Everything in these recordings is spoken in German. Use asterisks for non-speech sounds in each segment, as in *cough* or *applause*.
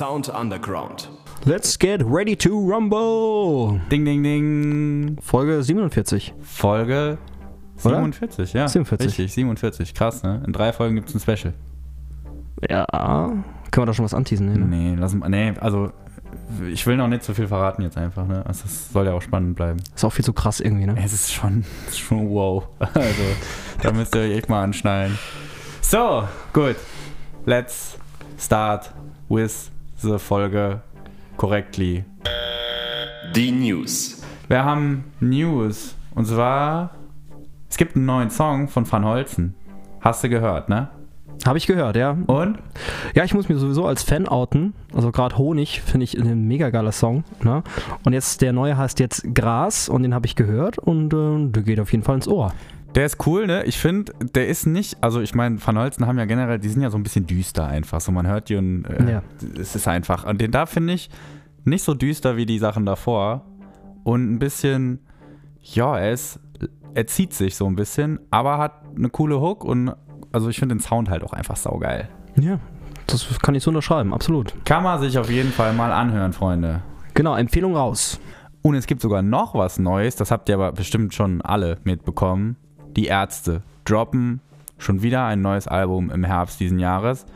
Sound Underground. Let's get ready to rumble. Ding, ding, ding. Folge 47. Folge Oder? 47, ja. 47. Richtig, 47. Krass, ne? In drei Folgen gibt es ein Special. Ja, können wir da schon was anteasen? Nee, ne? Nee, lass mal. Nee, also ich will noch nicht so viel verraten jetzt einfach, ne? Also es soll ja auch spannend bleiben. Ist auch viel zu krass irgendwie, ne? Es ist schon, es *laughs* ist schon wow. Also, da müsst ihr euch echt mal anschnallen. So, gut. Let's start with the Folge correctly. Die News. Wir haben News. Und zwar, es gibt einen neuen Song von Van Holzen. Hast du gehört, ne? Habe ich gehört, ja. Und? Ja, ich muss mich sowieso als Fan outen. Also gerade Honig finde ich ein mega geiler Song. Ne? Und jetzt der neue heißt jetzt Gras und den habe ich gehört und äh, der geht auf jeden Fall ins Ohr. Der ist cool, ne? Ich finde, der ist nicht, also ich meine, Van Holzen haben ja generell, die sind ja so ein bisschen düster einfach. So man hört die und äh, Ja. es ist einfach. Und den da finde ich nicht so düster wie die Sachen davor. Und ein bisschen, ja, er ist, er zieht sich so ein bisschen, aber hat eine coole Hook und also ich finde den Sound halt auch einfach saugeil. Ja, das kann ich so unterschreiben, absolut. Kann man sich auf jeden Fall mal anhören, Freunde. Genau, Empfehlung raus. Und es gibt sogar noch was Neues, das habt ihr aber bestimmt schon alle mitbekommen. Die Ärzte droppen schon wieder ein neues Album im Herbst diesen Jahres.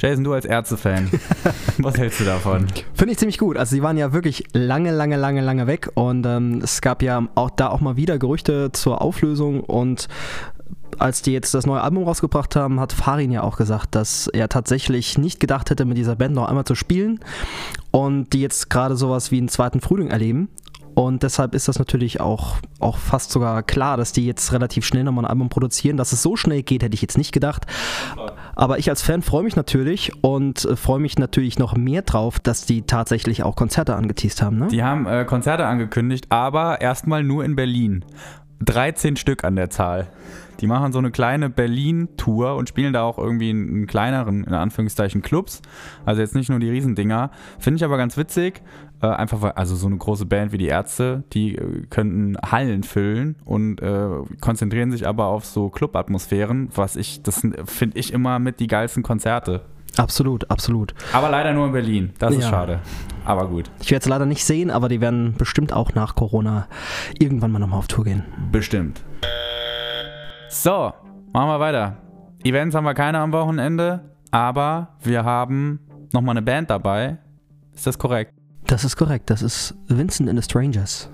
Jason, du als Ärzte-Fan, *laughs* was hältst du davon? Finde ich ziemlich gut. Also sie waren ja wirklich lange, lange, lange, lange weg und ähm, es gab ja auch da auch mal wieder Gerüchte zur Auflösung und als die jetzt das neue Album rausgebracht haben, hat Farin ja auch gesagt, dass er tatsächlich nicht gedacht hätte, mit dieser Band noch einmal zu spielen und die jetzt gerade sowas wie einen zweiten Frühling erleben. Und deshalb ist das natürlich auch, auch fast sogar klar, dass die jetzt relativ schnell nochmal ein Album produzieren. Dass es so schnell geht, hätte ich jetzt nicht gedacht. Aber ich als Fan freue mich natürlich und äh, freue mich natürlich noch mehr drauf, dass die tatsächlich auch Konzerte angeteased haben. Ne? Die haben äh, Konzerte angekündigt, aber erstmal nur in Berlin. 13 Stück an der Zahl. Die machen so eine kleine Berlin-Tour und spielen da auch irgendwie in, in kleineren, in Anführungszeichen, Clubs. Also jetzt nicht nur die Riesendinger. Finde ich aber ganz witzig. Äh, einfach weil, also so eine große Band wie die Ärzte, die äh, könnten Hallen füllen und äh, konzentrieren sich aber auf so Club-Atmosphären, was ich, das finde ich immer mit die geilsten Konzerte. Absolut, absolut. Aber leider nur in Berlin. Das ist Ja. schade. Aber gut. Ich werde es leider nicht sehen, aber die werden bestimmt auch nach Corona irgendwann mal nochmal auf Tour gehen. Bestimmt. So, machen wir weiter. Events haben wir keine am Wochenende, aber wir haben nochmal eine Band dabei. Ist das korrekt? Das ist korrekt, das ist Vincent and the Strangers.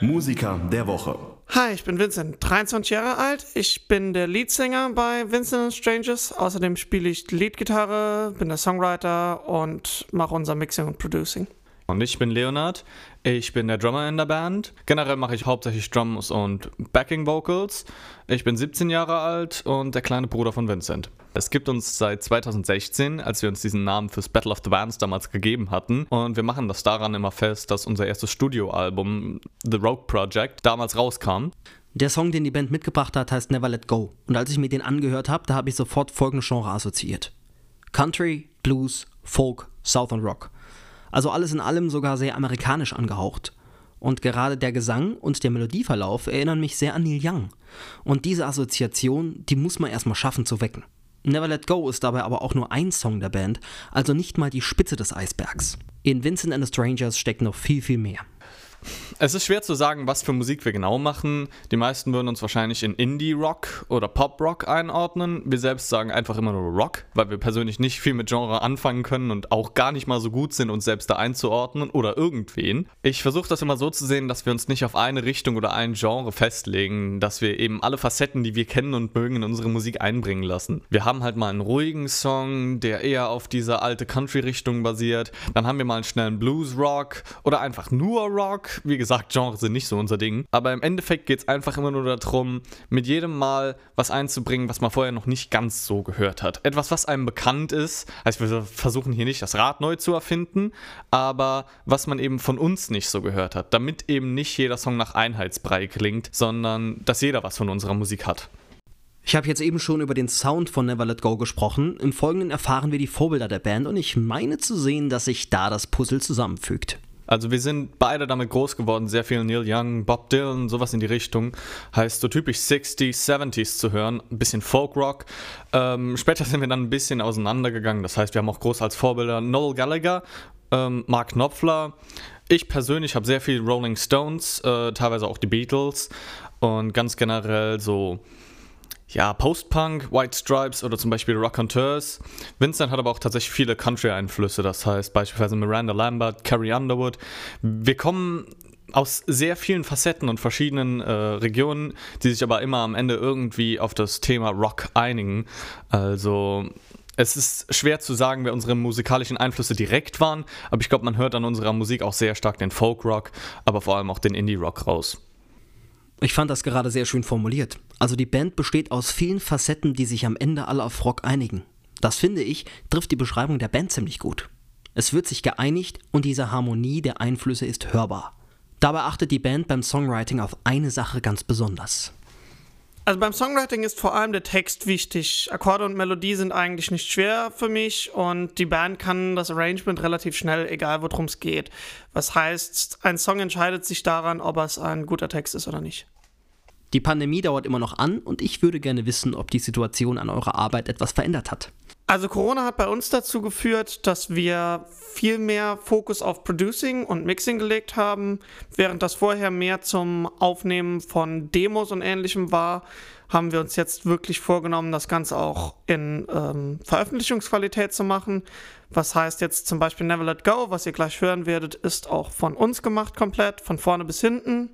Musiker der Woche. Hi, ich bin Vincent, 23 Jahre alt. Ich bin der Leadsänger bei Vincent and Strangers. Außerdem spiele ich Leadgitarre, bin der Songwriter und mache unser Mixing und Producing. Und ich bin Leonard. Ich bin der Drummer in der Band. Generell mache ich hauptsächlich Drums und Backing Vocals. Ich bin 17 Jahre alt und der kleine Bruder von Vincent. Es gibt uns seit 2016, als wir uns diesen Namen fürs Battle of the Bands damals gegeben hatten. Und wir machen das daran immer fest, dass unser erstes Studioalbum, The Rogue Project, damals rauskam. Der Song, den die Band mitgebracht hat, heißt Never Let Go. Und als ich mir den angehört habe, da habe ich sofort folgende Genre assoziiert. Country, Blues, Folk, Southern Rock. Also alles in allem sogar sehr amerikanisch angehaucht. Und gerade der Gesang und der Melodieverlauf erinnern mich sehr an Neil Young. Und diese Assoziation, die muss man erstmal schaffen zu wecken. Never Let Go ist dabei aber auch nur ein Song der Band, also nicht mal die Spitze des Eisbergs. In Vincent and the Strangers steckt noch viel, viel mehr. Es ist schwer zu sagen, was für Musik wir genau machen. Die meisten würden uns wahrscheinlich in Indie-Rock oder Pop-Rock einordnen. Wir selbst sagen einfach immer nur Rock, weil wir persönlich nicht viel mit Genre anfangen können und auch gar nicht mal so gut sind, uns selbst da einzuordnen oder irgendwen. Ich versuche das immer so zu sehen, dass wir uns nicht auf eine Richtung oder ein Genre festlegen, dass wir eben alle Facetten, die wir kennen und mögen, in unsere Musik einbringen lassen. Wir haben halt mal einen ruhigen Song, der eher auf dieser alte Country-Richtung basiert. Dann haben wir mal einen schnellen Blues-Rock oder einfach nur Rock. *laughs* Wie gesagt, Genres sind nicht so unser Ding. Aber im Endeffekt geht es einfach immer nur darum, mit jedem Mal was einzubringen, was man vorher noch nicht ganz so gehört hat. Etwas, was einem bekannt ist. Also wir versuchen hier nicht das Rad neu zu erfinden, aber was man eben von uns nicht so gehört hat. Damit eben nicht jeder Song nach Einheitsbrei klingt, sondern dass jeder was von unserer Musik hat. Ich habe jetzt eben schon über den Sound von Never Let Go gesprochen. Im Folgenden erfahren wir die Vorbilder der Band und ich meine zu sehen, dass sich da das Puzzle zusammenfügt. Also wir sind beide damit groß geworden, sehr viel Neil Young, Bob Dylan, sowas in die Richtung. Heißt so typisch 60s, 70s zu hören, ein bisschen Folkrock. Ähm, später sind wir dann ein bisschen auseinandergegangen. Das heißt, wir haben auch groß als Vorbilder Noel Gallagher, ähm, Mark Knopfler. Ich persönlich habe sehr viel Rolling Stones, äh, teilweise auch die Beatles und ganz generell so ja, Post-Punk, White Stripes oder zum Beispiel Rockanteurs. Vincent hat aber auch tatsächlich viele Country-Einflüsse, das heißt beispielsweise Miranda Lambert, Carrie Underwood. Wir kommen aus sehr vielen Facetten und verschiedenen äh, Regionen, die sich aber immer am Ende irgendwie auf das Thema Rock einigen. Also es ist schwer zu sagen, wer unsere musikalischen Einflüsse direkt waren, aber ich glaube, man hört an unserer Musik auch sehr stark den Folk-Rock, aber vor allem auch den Indie-Rock raus. Ich fand das gerade sehr schön formuliert. Also die Band besteht aus vielen Facetten, die sich am Ende alle auf Rock einigen. Das finde ich, trifft die Beschreibung der Band ziemlich gut. Es wird sich geeinigt und diese Harmonie der Einflüsse ist hörbar. Dabei achtet die Band beim Songwriting auf eine Sache ganz besonders. Also beim Songwriting ist vor allem der Text wichtig. Akkorde und Melodie sind eigentlich nicht schwer für mich und die Band kann das Arrangement relativ schnell, egal worum es geht. Was heißt, ein Song entscheidet sich daran, ob es ein guter Text ist oder nicht. Die Pandemie dauert immer noch an und ich würde gerne wissen, ob die Situation an eurer Arbeit etwas verändert hat. Also Corona hat bei uns dazu geführt, dass wir viel mehr Fokus auf Producing und Mixing gelegt haben, während das vorher mehr zum Aufnehmen von Demos und ähnlichem war, haben wir uns jetzt wirklich vorgenommen, das Ganze auch in ähm, Veröffentlichungsqualität zu machen. Was heißt jetzt zum Beispiel Never Let Go, was ihr gleich hören werdet, ist auch von uns gemacht komplett, von vorne bis hinten.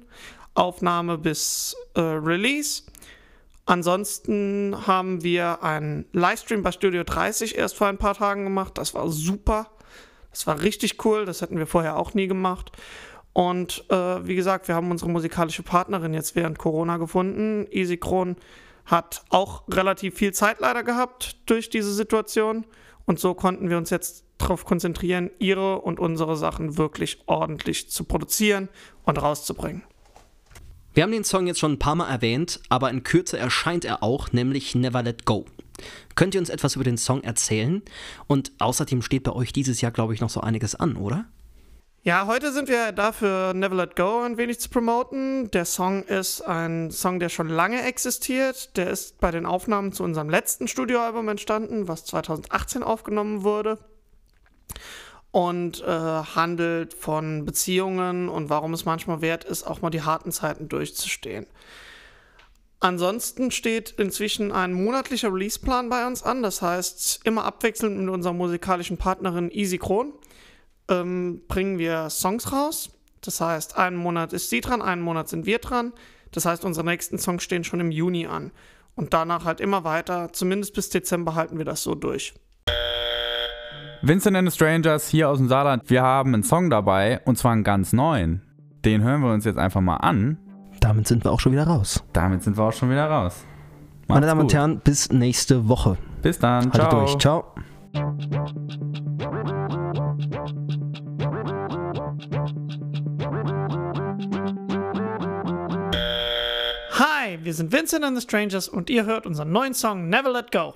Aufnahme bis äh, Release. Ansonsten haben wir einen Livestream bei Studio 30 erst vor ein paar Tagen gemacht. Das war super. Das war richtig cool. Das hätten wir vorher auch nie gemacht. Und äh, wie gesagt, wir haben unsere musikalische Partnerin jetzt während Corona gefunden. Easy Kron hat auch relativ viel Zeit leider gehabt durch diese Situation. Und so konnten wir uns jetzt darauf konzentrieren, ihre und unsere Sachen wirklich ordentlich zu produzieren und rauszubringen. Wir haben den Song jetzt schon ein paar Mal erwähnt, aber in Kürze erscheint er auch, nämlich Never Let Go. Könnt ihr uns etwas über den Song erzählen? Und außerdem steht bei euch dieses Jahr, glaube ich, noch so einiges an, oder? Ja, heute sind wir dafür Never Let Go ein wenig zu promoten. Der Song ist ein Song, der schon lange existiert. Der ist bei den Aufnahmen zu unserem letzten Studioalbum entstanden, was 2018 aufgenommen wurde und äh, handelt von Beziehungen und warum es manchmal wert ist, auch mal die harten Zeiten durchzustehen. Ansonsten steht inzwischen ein monatlicher Releaseplan bei uns an, das heißt, immer abwechselnd mit unserer musikalischen Partnerin Easy Kron ähm, bringen wir Songs raus. Das heißt, einen Monat ist sie dran, einen Monat sind wir dran. Das heißt, unsere nächsten Songs stehen schon im Juni an. Und danach halt immer weiter, zumindest bis Dezember halten wir das so durch. Vincent and the Strangers hier aus dem Saarland. Wir haben einen Song dabei und zwar einen ganz neuen. Den hören wir uns jetzt einfach mal an. Damit sind wir auch schon wieder raus. Damit sind wir auch schon wieder raus. Macht's Meine Damen und gut. Herren, bis nächste Woche. Bis dann. Haltet Ciao. durch. Ciao. Hi, wir sind Vincent and the Strangers und ihr hört unseren neuen Song Never Let Go.